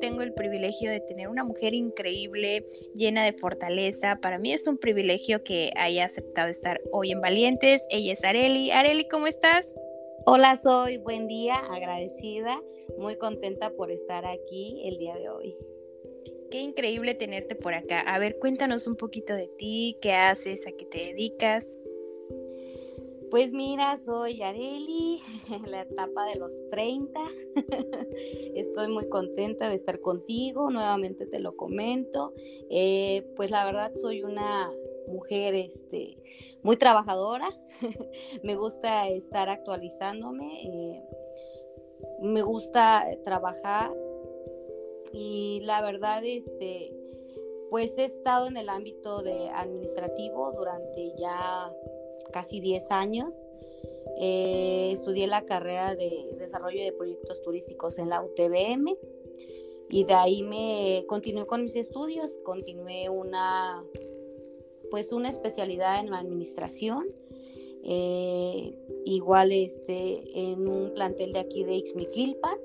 Tengo el privilegio de tener una mujer increíble, llena de fortaleza. Para mí es un privilegio que haya aceptado estar hoy en Valientes. Ella es Areli. Areli, ¿cómo estás? Hola, soy buen día, agradecida, muy contenta por estar aquí el día de hoy. Qué increíble tenerte por acá. A ver, cuéntanos un poquito de ti, qué haces, a qué te dedicas. Pues mira, soy Areli, la etapa de los 30. Estoy muy contenta de estar contigo, nuevamente te lo comento. Eh, pues la verdad soy una mujer este, muy trabajadora, me gusta estar actualizándome, eh, me gusta trabajar y la verdad, este, pues he estado en el ámbito de administrativo durante ya casi 10 años. Eh, estudié la carrera de desarrollo de proyectos turísticos en la UTBM y de ahí me continué con mis estudios, continué una pues una especialidad en la administración, eh, igual este, en un plantel de aquí de Ixmiquilpan.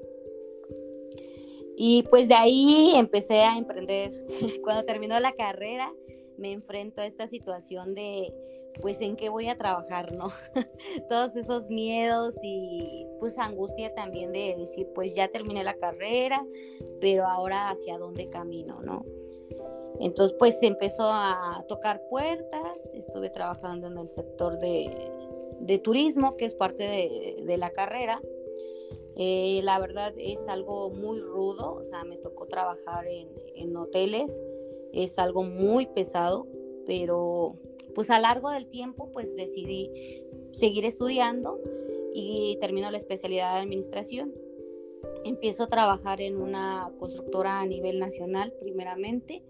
Y pues de ahí empecé a emprender. Cuando terminó la carrera, me enfrento a esta situación de pues en qué voy a trabajar, ¿no? Todos esos miedos y pues angustia también de decir, pues ya terminé la carrera, pero ahora hacia dónde camino, ¿no? Entonces pues empezó a tocar puertas, estuve trabajando en el sector de, turismo, que es parte de, la carrera. Eh, la verdad es algo muy rudo, o sea, me tocó trabajar en, en hoteles, es algo muy pesado, pero pues a largo del tiempo pues decidí seguir estudiando y termino la especialidad de administración. Empiezo a trabajar en una constructora a nivel nacional primeramente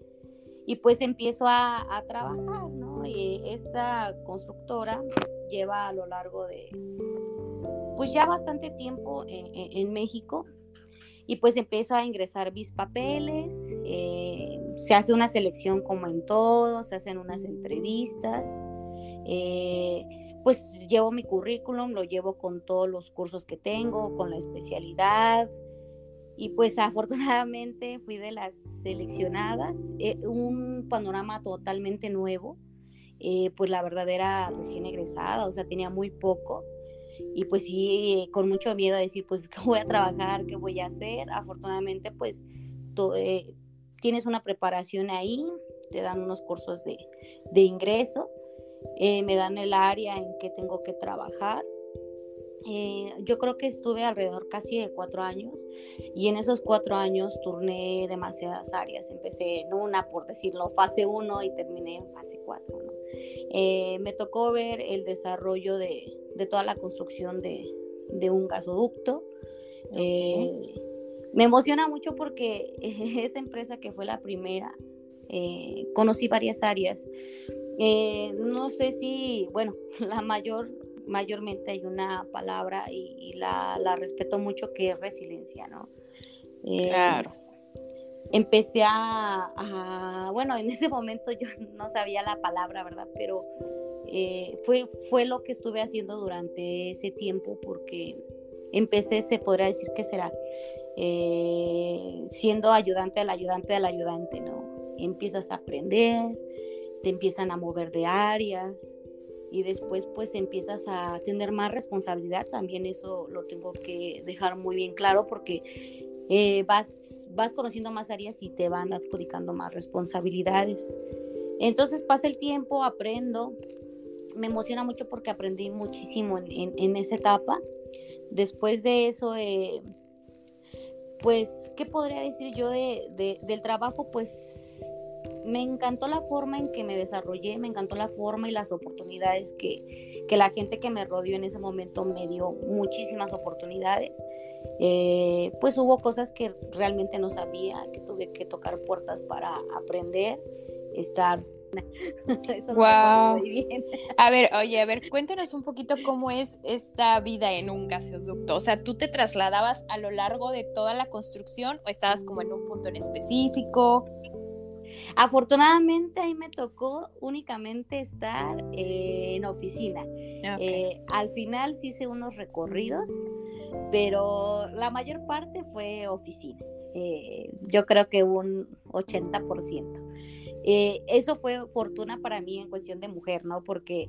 y pues empiezo a, trabajar, ¿no? Y esta constructora lleva a lo largo de pues ya bastante tiempo en, México y pues empiezo a ingresar mis papeles. Eh, se hace una selección como en todo, se hacen unas entrevistas. Eh, pues llevo mi currículum, lo llevo con todos los cursos que tengo, con la especialidad. Y pues afortunadamente fui de las seleccionadas, eh, un panorama totalmente nuevo, eh, pues la verdad era recién egresada, o sea, tenía muy poco. Y pues sí, con mucho miedo a decir, pues, ¿qué voy a trabajar? ¿Qué voy a hacer? Afortunadamente, pues, tienes una preparación ahí, te dan unos cursos de, ingreso, eh, me dan el área en que tengo que trabajar. Eh, yo creo que estuve alrededor casi de cuatro años y en esos cuatro años turné demasiadas áreas. Empecé en una, por decirlo, fase uno y terminé en fase cuatro. Eh, me tocó ver el desarrollo de, toda la construcción de, un gasoducto me emociona mucho porque esa empresa que fue la primera, eh, conocí varias áreas. Eh, no sé si, bueno, la mayor, mayormente hay una palabra y, la, respeto mucho que es resiliencia, ¿no? Eh, claro. Empecé a, bueno, en ese momento yo no sabía la palabra, ¿verdad? Pero fue, fue lo que estuve haciendo durante ese tiempo porque empecé, se podría decir que será, eh, siendo ayudante del ayudante del ayudante, ¿no? Empiezas a aprender, te empiezan a mover de áreas y después pues empiezas a tener más responsabilidad, también eso lo tengo que dejar muy bien claro porque eh, vas, vas conociendo más áreas y te van adjudicando más responsabilidades. Entonces pasa el tiempo, aprendo, me emociona mucho porque aprendí muchísimo en, esa etapa. Después de eso, eh, pues, ¿qué podría decir yo de, del trabajo? Pues me encantó la forma en que me desarrollé, me encantó la forma y las oportunidades que, que la gente que me rodeó en ese momento me dio muchísimas oportunidades. Eh, pues hubo cosas que realmente no sabía, que tuve que tocar puertas para aprender, estar wow. A ver, oye, a ver, cuéntanos un poquito cómo es esta vida en un gasoducto. O sea, ¿tú te trasladabas a lo largo de toda la construcción o estabas como en un punto en específico? Afortunadamente ahí me tocó únicamente estar en oficina. Eh, al final sí hice unos recorridos, pero la mayor parte fue oficina. Eh, yo creo que un 80%. Eh, eso fue fortuna para mí en cuestión de mujer, ¿no? Porque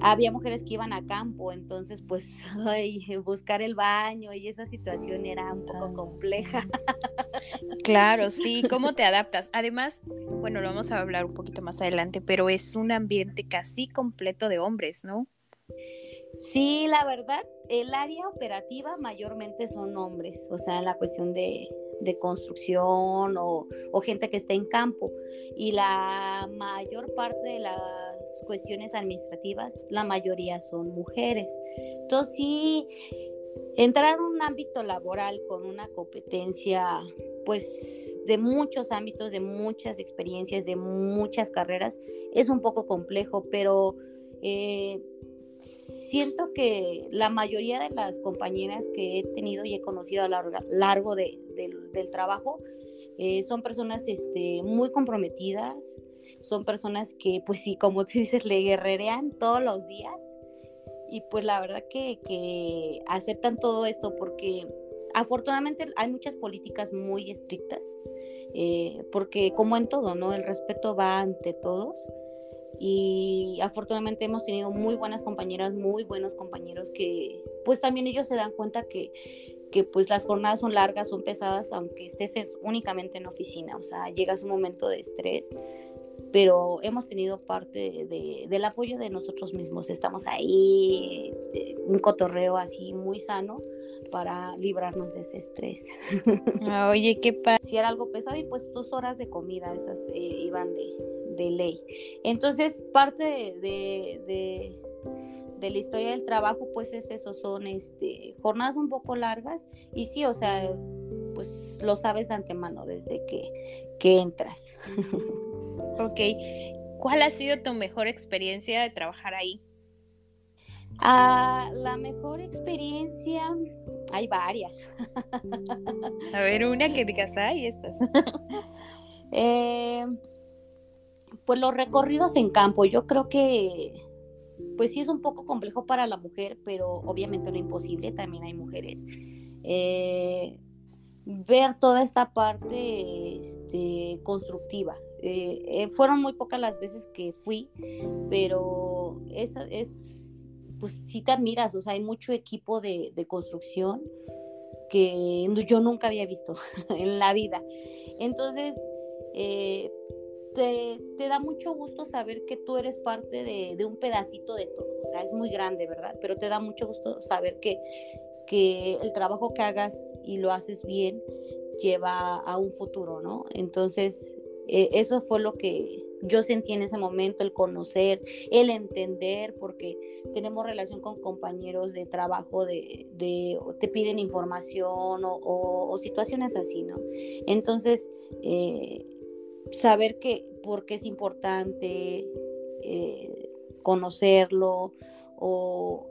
había mujeres que iban a campo, entonces pues buscar el baño y esa situación era un poco compleja. Claro, sí, ¿cómo te adaptas? Además, bueno, lo vamos a hablar un poquito más adelante, pero es un ambiente casi completo de hombres, ¿no? Sí, la verdad, el área operativa mayormente son hombres, o sea, la cuestión de, de construcción o, gente que está en campo. Y la mayor parte de las cuestiones administrativas, la mayoría son mujeres. Entonces, sí, entrar en un ámbito laboral con una competencia, pues de muchos ámbitos, de muchas experiencias, de muchas carreras, es un poco complejo, pero eh, siento que la mayoría de las compañeras que he tenido y he conocido a lo largo de, del trabajo eh, son personas este, muy comprometidas, son personas que, pues sí, como tú dices, le guerrerean todos los días y pues la verdad que, que aceptan todo esto porque afortunadamente hay muchas políticas muy estrictas, eh, porque como en todo, ¿no? El respeto va ante todos y afortunadamente hemos tenido muy buenas compañeras, muy buenos compañeros que pues también ellos se dan cuenta que, que pues las jornadas son largas, son pesadas, aunque estés únicamente en oficina, o sea, llega un momento de estrés, pero hemos tenido parte de, del apoyo de nosotros mismos, estamos ahí, un cotorreo así muy sano para librarnos de ese estrés. Ah, oye, qué pasa. Si era algo pesado y pues dos horas de comida, esas eh, iban de, de ley. Entonces, parte de, de, la historia del trabajo, pues es eso, son este, jornadas un poco largas y sí, o sea, pues lo sabes antemano desde que, que entras. ok, ¿cuál ha sido tu mejor experiencia de trabajar ahí? Ah, la mejor experiencia, hay varias. A ver, una que digas, ahí estas. eh, pues los recorridos en campo, yo creo que pues sí es un poco complejo para la mujer, pero obviamente no imposible, también hay mujeres. Eh, ver toda esta parte este, constructiva. Eh, eh, fueron muy pocas las veces que fui, pero es, es, pues sí te admiras, o sea, hay mucho equipo de, de construcción que yo nunca había visto en la vida. Entonces, eh, te, da mucho gusto saber que tú eres parte de, un pedacito de todo. O sea, es muy grande, ¿verdad? Pero te da mucho gusto saber que, que el trabajo que hagas y lo haces bien lleva a un futuro, ¿no? Entonces, eh, eso fue lo que yo sentí en ese momento, el conocer, el entender, porque tenemos relación con compañeros de trabajo, de, te piden información o, situaciones así, ¿no? Entonces, eh, saber que por qué es importante eh, conocerlo o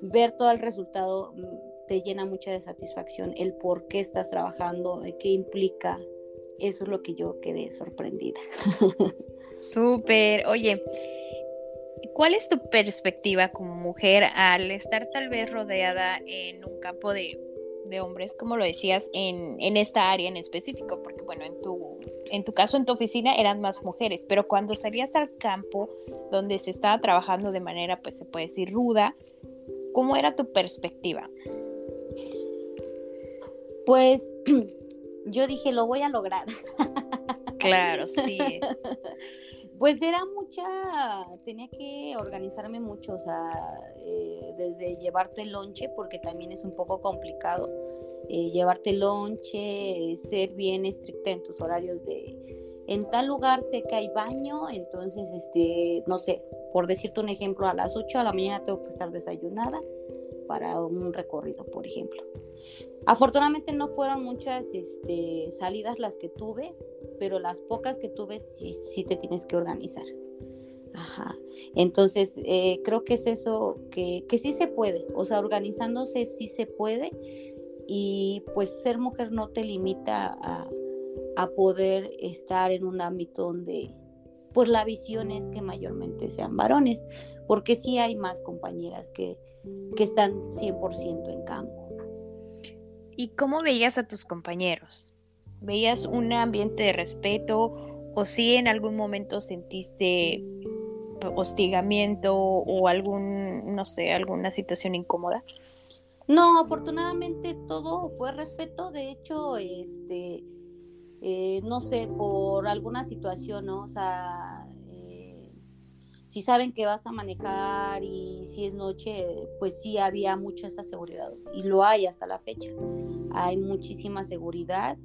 ver todo el resultado mm, te llena mucha de satisfacción el por qué estás trabajando, qué implica. Eso es lo que yo quedé sorprendida. Súper. Oye, ¿cuál es tu perspectiva como mujer al estar tal vez rodeada en un campo de de hombres, como lo decías, en, en, esta área en específico, porque bueno, en tu, en tu caso, en tu oficina eran más mujeres, pero cuando salías al campo donde se estaba trabajando de manera, pues se puede decir, ruda, ¿cómo era tu perspectiva? Pues yo dije, lo voy a lograr. Claro, sí. Pues era mucha, tenía que organizarme mucho, o sea, eh, desde llevarte el lonche, porque también es un poco complicado. eh, llevarte lonche, ser bien estricta en tus horarios de en tal lugar sé que hay baño, entonces este, no sé, por decirte un ejemplo, a las 8 de la mañana tengo que estar desayunada para un recorrido, por ejemplo. Afortunadamente no fueron muchas este, salidas las que tuve, pero las pocas que tuve sí, sí te tienes que organizar. Ajá. Entonces, eh, creo que es eso, que, que sí se puede, o sea, organizándose sí se puede y pues ser mujer no te limita a, a poder estar en un ámbito donde pues la visión es que mayormente sean varones, porque sí hay más compañeras que, que están 100% en campo. ¿Y cómo veías a tus compañeros? ¿Veías un ambiente de respeto o si en algún momento sentiste hostigamiento o algún, no sé, alguna situación incómoda? No, afortunadamente todo fue respeto. De hecho, este, eh, no sé, por alguna situación, ¿no? O sea, si saben que vas a manejar y si es noche, pues sí había mucha esa seguridad y lo hay hasta la fecha. Hay muchísima seguridad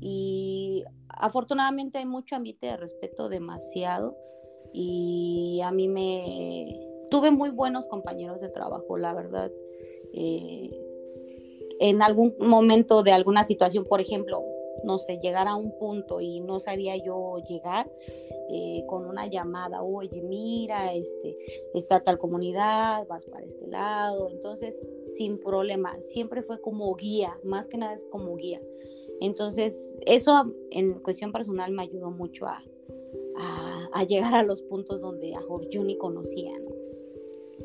y afortunadamente hay mucho ambiente de respeto, demasiado y a mí me tuve muy buenos compañeros de trabajo, la verdad. Eh, en algún momento de alguna situación, por ejemplo, no sé, llegar a un punto y no sabía yo llegar eh, con una llamada, oye, mira, este, está tal comunidad, vas para este lado, entonces, sin problema, siempre fue como guía, más que nada es como guía. Entonces, eso en cuestión personal me ayudó mucho a, a, llegar a los puntos donde a yo ni conocía, ¿no?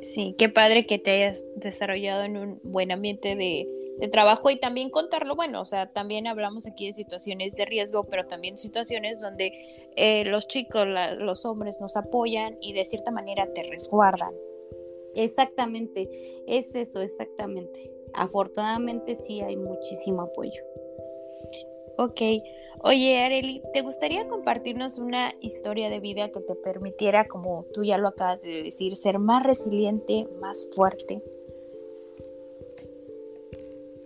Sí, qué padre que te hayas desarrollado en un buen ambiente de, de trabajo y también contarlo, bueno, o sea, también hablamos aquí de situaciones de riesgo, pero también situaciones donde eh, los chicos, los hombres nos apoyan y de cierta manera te resguardan. Exactamente, es eso, exactamente. Afortunadamente sí hay muchísimo apoyo. Ok. Oye, Areli, ¿te gustaría compartirnos una historia de vida que te permitiera, como tú ya lo acabas de decir, ser más resiliente, más fuerte?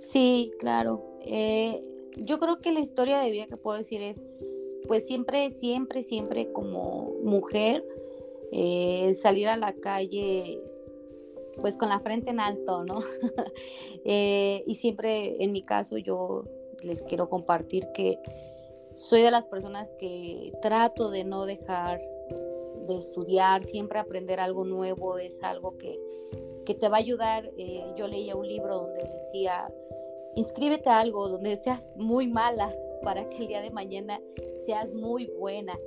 Sí, claro. Eh, yo creo que la historia de vida que puedo decir es, pues siempre, siempre, siempre como mujer, eh, salir a la calle pues con la frente en alto, ¿no? Eh, y siempre en mi caso yo les quiero compartir que soy de las personas que trato de no dejar de estudiar, siempre aprender algo nuevo es algo que, te va a ayudar. Eh, yo leía un libro donde decía, inscríbete a algo donde seas muy mala para que el día de mañana seas muy buena.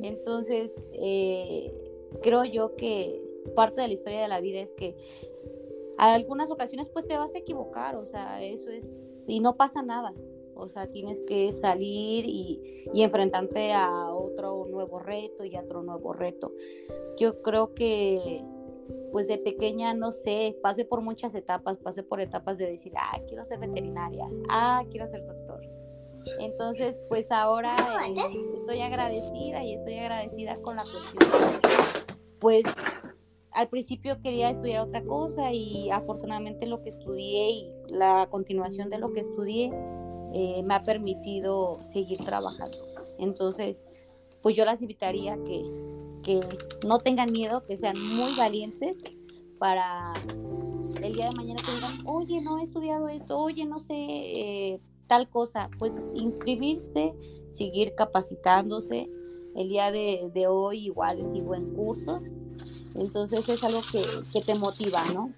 Entonces, eh, creo yo que parte de la historia de la vida es que a algunas ocasiones pues te vas a equivocar, o sea, eso es, y no pasa nada, o sea, tienes que salir y, enfrentarte a otro nuevo reto y a otro nuevo reto. Yo creo que pues de pequeña, no sé, pasé por muchas etapas, pasé por etapas de decir, ah, quiero ser veterinaria, ah, quiero ser doctor. Entonces, pues ahora eh, estoy agradecida y estoy agradecida con la cuestión. Pues al principio quería estudiar otra cosa y afortunadamente lo que estudié y la continuación de lo que estudié eh, me ha permitido seguir trabajando. Entonces, pues yo las invitaría que, que no tengan miedo, que sean muy valientes para el día de mañana que digan, oye, no he estudiado esto, oye, no sé eh, tal cosa, pues inscribirse, seguir capacitándose. El día de, de, hoy igual sigo en cursos, entonces es algo que, que te motiva, ¿no?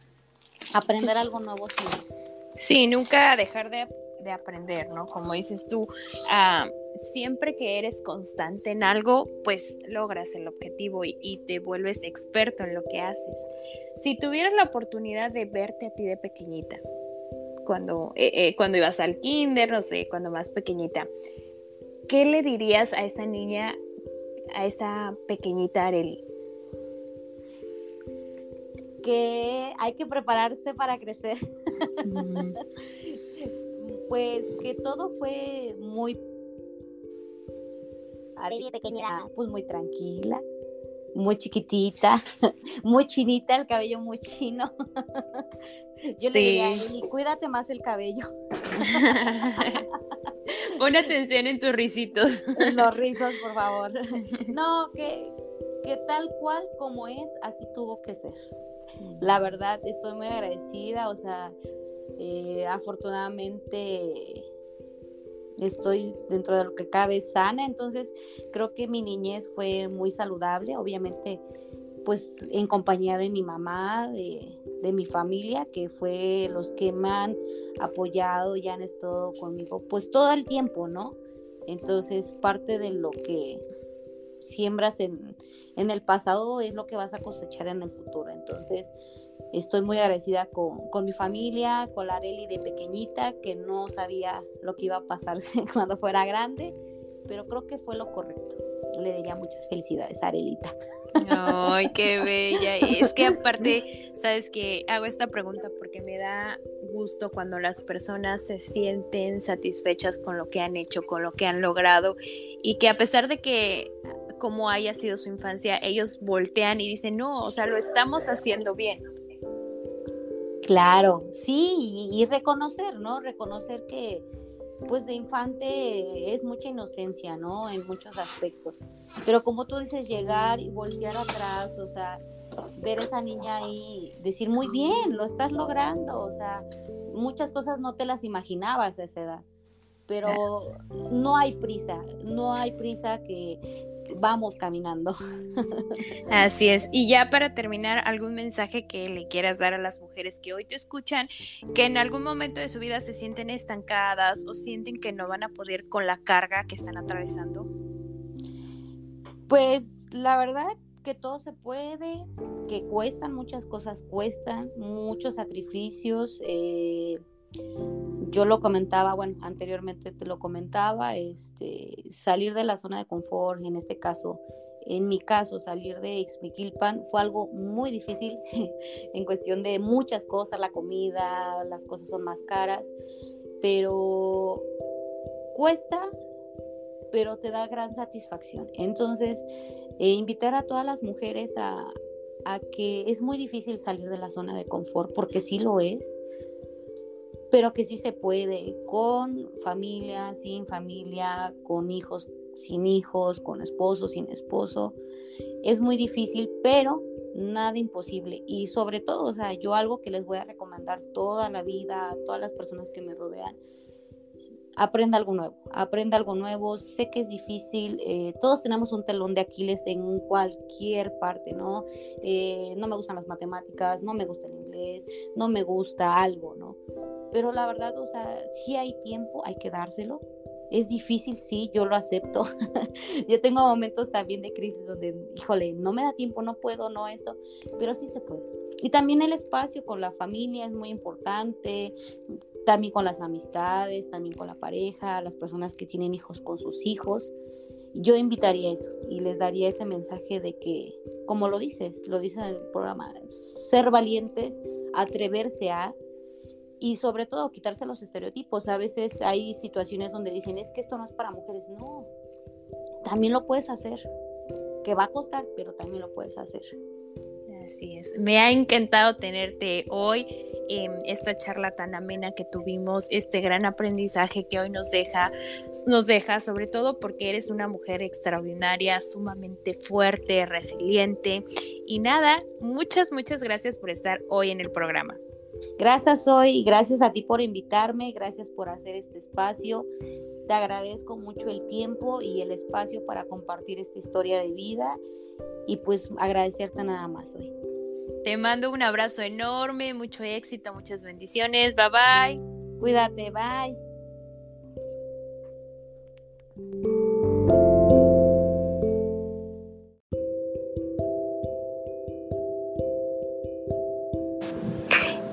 Aprender algo nuevo siempre. Sí, nunca dejar de de aprender, ¿no? Como dices tú, ah, siempre que eres constante en algo, pues logras el objetivo y, te vuelves experto en lo que haces. Si tuvieras la oportunidad de verte a ti de pequeñita, cuando, eh, eh, cuando ibas al kinder, no sé, cuando más pequeñita, ¿qué le dirías a esa niña, a esa pequeñita Areli? Que hay que prepararse para crecer pues que todo fue muy pequeña, pues muy tranquila. muy chiquitita, muy chinita, el cabello muy chino. Yo le diría, cuídate más el cabello. Pon atención en tus risitos. Los rizos, por favor. No, que, que tal cual como es, así tuvo que ser. La verdad, estoy muy agradecida, o sea, eh, afortunadamente estoy dentro de lo que cabe sana, entonces creo que mi niñez fue muy saludable, obviamente pues en compañía de mi mamá, de, de mi familia, que fue los que me han apoyado y han estado conmigo pues todo el tiempo, ¿no? Entonces parte de lo que siembras en, en el pasado es lo que vas a cosechar en el futuro. Entonces, estoy muy agradecida con, con, mi familia, con la Areli de pequeñita, que no sabía lo que iba a pasar cuando fuera grande, pero creo que fue lo correcto. Le diría muchas felicidades a Arelita. Ay, qué bella. Es que aparte, sabes que hago esta pregunta porque me da gusto cuando las personas se sienten satisfechas con lo que han hecho, con lo que han logrado y que a pesar de que como haya sido su infancia, ellos voltean y dicen, no, o sea, lo estamos haciendo bien. Claro, sí, y, reconocer, ¿no? Reconocer que, pues de infante es mucha inocencia, ¿no? En muchos aspectos. Pero como tú dices, llegar y voltear atrás, o sea, ver a esa niña ahí, decir, muy bien, lo estás logrando, o sea, muchas cosas no te las imaginabas a esa edad pero no hay prisa, no hay prisa que vamos caminando. Así es. Y ya para terminar, algún mensaje que le quieras dar a las mujeres que hoy te escuchan, que en algún momento de su vida se sienten estancadas o sienten que no van a poder con la carga que están atravesando. Pues la verdad que todo se puede, que cuestan muchas cosas, cuestan muchos sacrificios. Eh, yo lo comentaba, bueno, anteriormente te lo comentaba, este, salir de la zona de confort, en este caso, en mi caso, salir de Ixmiquilpan fue algo muy difícil en cuestión de muchas cosas, la comida, las cosas son más caras, pero cuesta, pero te da gran satisfacción. Entonces, eh, invitar a todas las mujeres a, a que es muy difícil salir de la zona de confort, porque sí lo es, pero que sí se puede, con familia, sin familia, con hijos, sin hijos, con esposo, sin esposo. Es muy difícil, pero nada imposible. Y sobre todo, o sea, yo algo que les voy a recomendar toda la vida a todas las personas que me rodean, aprenda algo nuevo, aprenda algo nuevo, sé que es difícil, eh, todos tenemos un telón de Aquiles en cualquier parte, ¿no? Eh, no me gustan las matemáticas, no me gusta el inglés, no me gusta algo, ¿no? Pero la verdad, o sea, si hay tiempo, hay que dárselo. Es difícil, sí, yo lo acepto. yo tengo momentos también de crisis donde, híjole, no me da tiempo, no puedo, no esto, pero sí se puede. Y también el espacio con la familia es muy importante, también con las amistades, también con la pareja, las personas que tienen hijos con sus hijos. Yo invitaría eso y les daría ese mensaje de que, como lo dices, lo dice en el programa, ser valientes, atreverse a, y sobre todo quitarse los estereotipos. A veces hay situaciones donde dicen, es que esto no es para mujeres. No, también lo puedes hacer, que va a costar, pero también lo puedes hacer. Así es. Me ha encantado tenerte hoy en esta charla tan amena que tuvimos, este gran aprendizaje que hoy nos deja, nos deja sobre todo porque eres una mujer extraordinaria, sumamente fuerte, resiliente. Y nada, muchas, muchas gracias por estar hoy en el programa. Gracias hoy, gracias a ti por invitarme, gracias por hacer este espacio. Te agradezco mucho el tiempo y el espacio para compartir esta historia de vida y pues agradecerte nada más hoy. Te mando un abrazo enorme, mucho éxito, muchas bendiciones. Bye bye. Cuídate, bye.